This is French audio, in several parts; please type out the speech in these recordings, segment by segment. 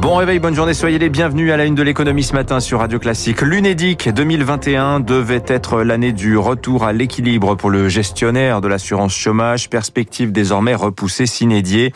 Bon réveil, bonne journée, soyez les bienvenus à la une de l'économie ce matin sur Radio Classique. L'UNEDIC 2021 devait être l'année du retour à l'équilibre pour le gestionnaire de l'assurance chômage, perspective désormais repoussée s'inédier.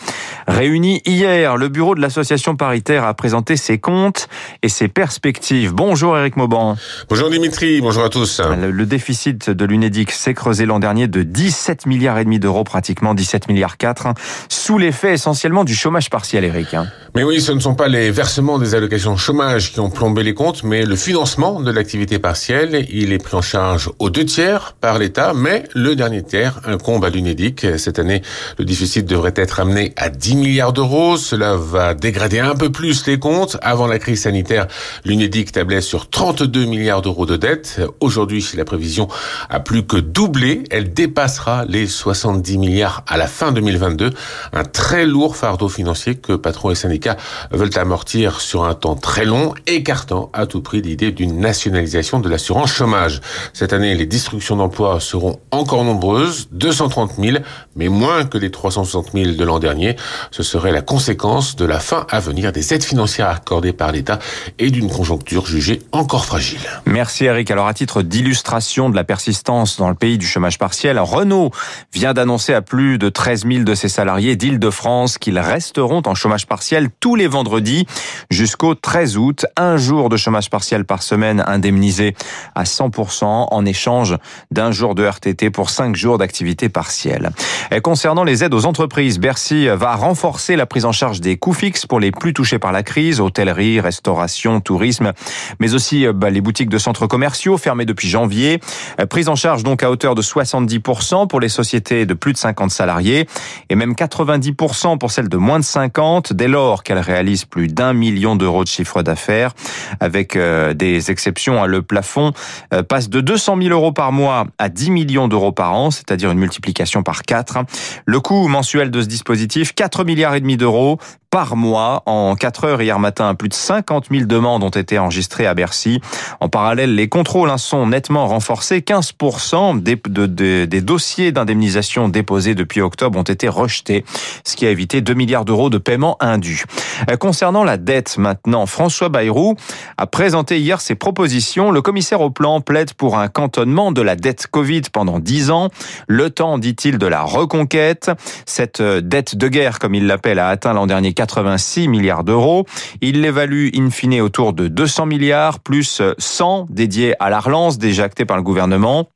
Réuni hier, le bureau de l'association paritaire a présenté ses comptes et ses perspectives. Bonjour Eric Mauban. Bonjour Dimitri, bonjour à tous. Le déficit de l'UNEDIC s'est creusé l'an dernier de 17 milliards et demi d'euros, pratiquement 17 milliards 4, sous l'effet essentiellement du chômage partiel, Eric. Mais oui, ce ne sont pas les versements des allocations chômage qui ont plombé les comptes, mais le financement de l'activité partielle. Il est pris en charge aux deux tiers par l'État, mais le dernier tiers incombe à l'UNEDIC. Cette année, le déficit devrait être amené à 10 milliards d'euros. Cela va dégrader un peu plus les comptes. Avant la crise sanitaire, l'UNEDIC tablait sur 32 milliards d'euros de dette. Aujourd'hui, la prévision a plus que doublé. Elle dépassera les 70 milliards à la fin 2022. Un très lourd fardeau financier que patrons et syndicats veulent amortir sur un temps très long, écartant à tout prix l'idée d'une nationalisation de l'assurance chômage. Cette année, les destructions d'emplois seront encore nombreuses, 230 000, mais moins que les 360 000 de l'an dernier. Ce serait la conséquence de la fin à venir des aides financières accordées par l'État et d'une conjoncture jugée encore fragile. Merci Eric. Alors à titre d'illustration de la persistance dans le pays du chômage partiel, Renault vient d'annoncer à plus de 13 000 de ses salariés d'Île-de-France qu'ils resteront en chômage partiel tous les vendredis jusqu'au 13 août. Un jour de chômage partiel par semaine indemnisé à 100% en échange d'un jour de RTT pour cinq jours d'activité partielle. Et concernant les aides aux entreprises, Bercy va renforcer la prise en charge des coûts fixes pour les plus touchés par la crise, hôtellerie, restauration, tourisme, mais aussi bah, les boutiques de centres commerciaux fermés depuis janvier. Prise en charge donc à hauteur de 70% pour les sociétés de plus de 50 salariés et même 90% pour celles de moins de 50 dès lors qu'elle réalise plus d'un million d'euros de chiffre d'affaires. Avec euh, des exceptions, hein, le plafond euh, passe de 200 000 euros par mois à 10 millions d'euros par an, c'est-à-dire une multiplication par 4. Le coût mensuel de ce dispositif, 4 milliards et demi d'euros par mois. En 4 heures hier matin, plus de 50 000 demandes ont été enregistrées à Bercy. En parallèle, les contrôles hein, sont nettement renforcés. 15% des, dossiers d'indemnisation déposés depuis octobre ont été rejetés, ce qui a évité 2 milliards d'euros de paiements indus. Euh, concernant la dette maintenant, François Bayrou a présenté hier ses propositions. Le commissaire au plan plaide pour un cantonnement de la dette Covid pendant 10 ans. Le temps, dit-il, de la reconquête. Cette euh, dette de guerre, comme il l'appelle, a atteint l'an dernier 86 milliards d'euros. Il l'évalue in fine autour de 200 milliards, plus 100 dédiés à la relance déjà actée par le gouvernement.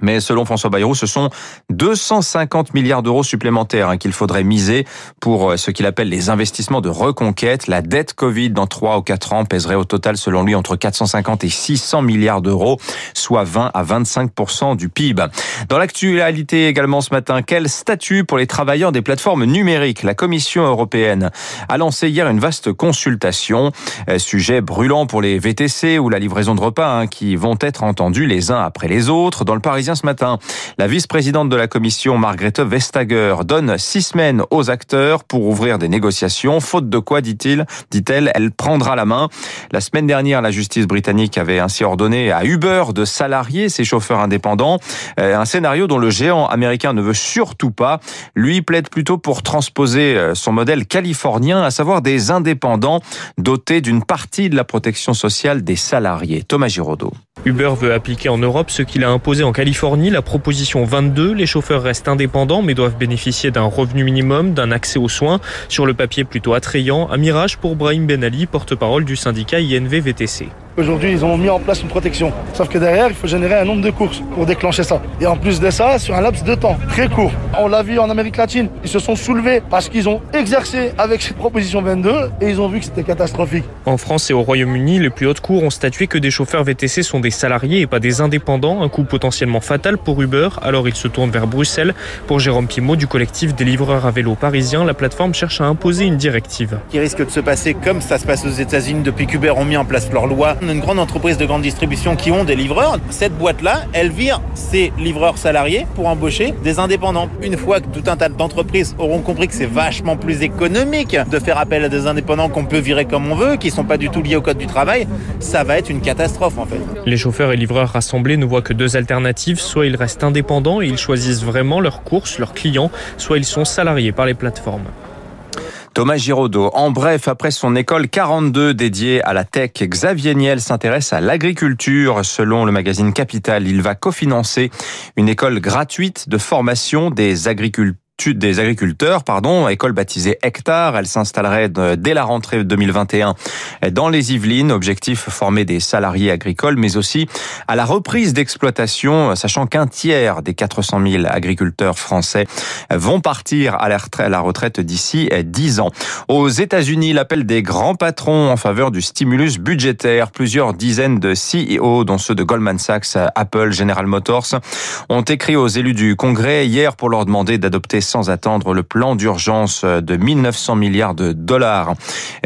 Mais selon François Bayrou, ce sont 250 milliards d'euros supplémentaires hein, qu'il faudrait miser pour euh, ce qu'il appelle les investissements de reconquête. La dette Covid dans 3 ou 4 ans pèserait au total, selon lui, entre 450 et 600 milliards d'euros, soit 20 à 25% du PIB. Dans l'actualité également ce matin, quel statut pour les travailleurs des plateformes numériques? La Commission européenne a lancé hier une vaste consultation, euh, sujet brûlant pour les VTC ou la livraison de repas hein, qui vont être entendus les uns après les autres. Dans le Parisien ce matin. La vice-présidente de la commission, Margrethe Vestager, donne six semaines aux acteurs pour ouvrir des négociations. Faute de quoi, dit-il, dit-elle, elle prendra la main. La semaine dernière, la justice britannique avait ainsi ordonné à Uber de salarier ses chauffeurs indépendants. Euh, un scénario dont le géant américain ne veut surtout pas. Lui plaide plutôt pour transposer euh, son modèle californien, à savoir des indépendants dotés d'une partie de la protection sociale des salariés. Thomas Giraudot. Uber veut appliquer en Europe ce qu'il a imposé en Californie, la proposition 22. Les chauffeurs restent indépendants mais doivent bénéficier d'un revenu minimum, d'un accès aux soins. Sur le papier plutôt attrayant, un mirage pour Brahim Ben Ali, porte-parole du syndicat INV VTC. Aujourd'hui, ils ont mis en place une protection. Sauf que derrière, il faut générer un nombre de courses pour déclencher ça. Et en plus de ça, sur un laps de temps très court. On l'a vu en Amérique latine, ils se sont soulevés parce qu'ils ont exercé avec cette proposition 22 et ils ont vu que c'était catastrophique. En France et au Royaume-Uni, les plus hautes cours ont statué que des chauffeurs VTC sont des salariés et pas des indépendants, un coup potentiellement fatal pour Uber. Alors ils se tournent vers Bruxelles. Pour Jérôme Pimot du collectif des livreurs à vélo parisiens, la plateforme cherche à imposer une directive. Qui risque de se passer comme ça se passe aux États-Unis depuis qu'Uber ont mis en place leur loi une grande entreprise de grande distribution qui ont des livreurs. Cette boîte-là, elle vire ses livreurs salariés pour embaucher des indépendants. Une fois que tout un tas d'entreprises auront compris que c'est vachement plus économique de faire appel à des indépendants qu'on peut virer comme on veut, qui sont pas du tout liés au code du travail, ça va être une catastrophe en fait. Les chauffeurs et livreurs rassemblés ne voient que deux alternatives. Soit ils restent indépendants et ils choisissent vraiment leurs courses, leurs clients, soit ils sont salariés par les plateformes. Thomas Giraudot. En bref, après son école 42 dédiée à la tech, Xavier Niel s'intéresse à l'agriculture. Selon le magazine Capital, il va cofinancer une école gratuite de formation des agriculteurs des agriculteurs, pardon, école baptisée Hectare. Elle s'installerait dès la rentrée 2021 dans les Yvelines. Objectif former des salariés agricoles, mais aussi à la reprise d'exploitation, sachant qu'un tiers des 400 000 agriculteurs français vont partir à la retraite d'ici 10 ans. Aux États-Unis, l'appel des grands patrons en faveur du stimulus budgétaire. Plusieurs dizaines de CEO, dont ceux de Goldman Sachs, Apple, General Motors, ont écrit aux élus du Congrès hier pour leur demander d'adopter sans attendre le plan d'urgence de 1900 milliards de dollars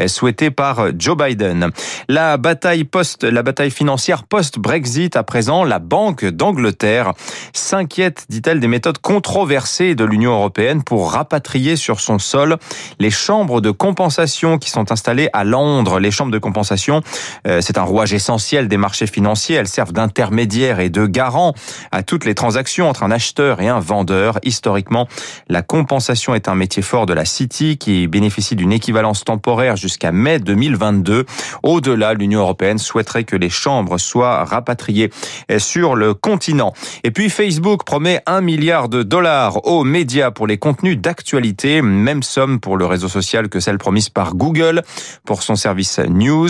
souhaité par Joe Biden. La bataille post, la bataille financière post-Brexit à présent, la Banque d'Angleterre s'inquiète, dit-elle, des méthodes controversées de l'Union européenne pour rapatrier sur son sol les chambres de compensation qui sont installées à Londres. Les chambres de compensation, euh, c'est un rouage essentiel des marchés financiers. Elles servent d'intermédiaires et de garants à toutes les transactions entre un acheteur et un vendeur. Historiquement, la compensation est un métier fort de la City qui bénéficie d'une équivalence temporaire jusqu'à mai 2022. Au-delà, l'Union européenne souhaiterait que les chambres soient rapatriées sur le continent. Et puis Facebook promet un milliard de dollars aux médias pour les contenus d'actualité, même somme pour le réseau social que celle promise par Google pour son service News.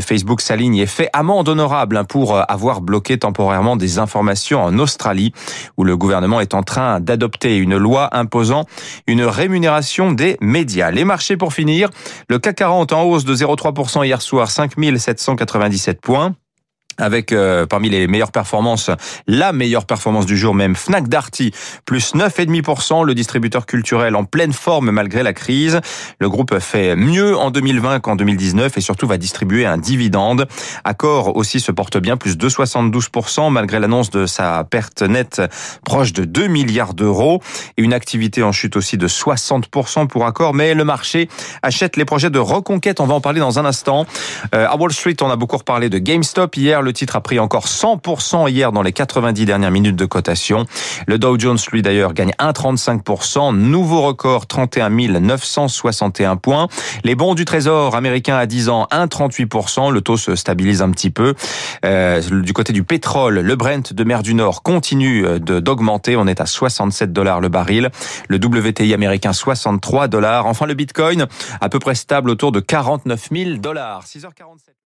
Facebook s'aligne et fait amende honorable pour avoir bloqué temporairement des informations en Australie où le gouvernement est en train d'adopter une loi imposant une rémunération des médias. Les marchés pour finir, le CAC 40 en hausse de 0,3% hier soir, 5797 points avec euh, parmi les meilleures performances, la meilleure performance du jour même, Fnac Darty, plus 9,5%, le distributeur culturel en pleine forme malgré la crise. Le groupe fait mieux en 2020 qu'en 2019 et surtout va distribuer un dividende. Accor aussi se porte bien, plus 2,72% malgré l'annonce de sa perte nette proche de 2 milliards d'euros et une activité en chute aussi de 60% pour Accor. Mais le marché achète les projets de reconquête. On va en parler dans un instant. Euh, à Wall Street, on a beaucoup reparlé de GameStop hier. Titre a pris encore 100% hier dans les 90 dernières minutes de cotation. Le Dow Jones, lui d'ailleurs, gagne 1,35%. Nouveau record, 31 961 points. Les bons du Trésor américain à 10 ans, 1,38%. Le taux se stabilise un petit peu. Euh, du côté du pétrole, le Brent de mer du Nord continue euh, d'augmenter. On est à 67 dollars le baril. Le WTI américain, 63 dollars. Enfin, le Bitcoin, à peu près stable autour de 49 000 dollars. 6h47.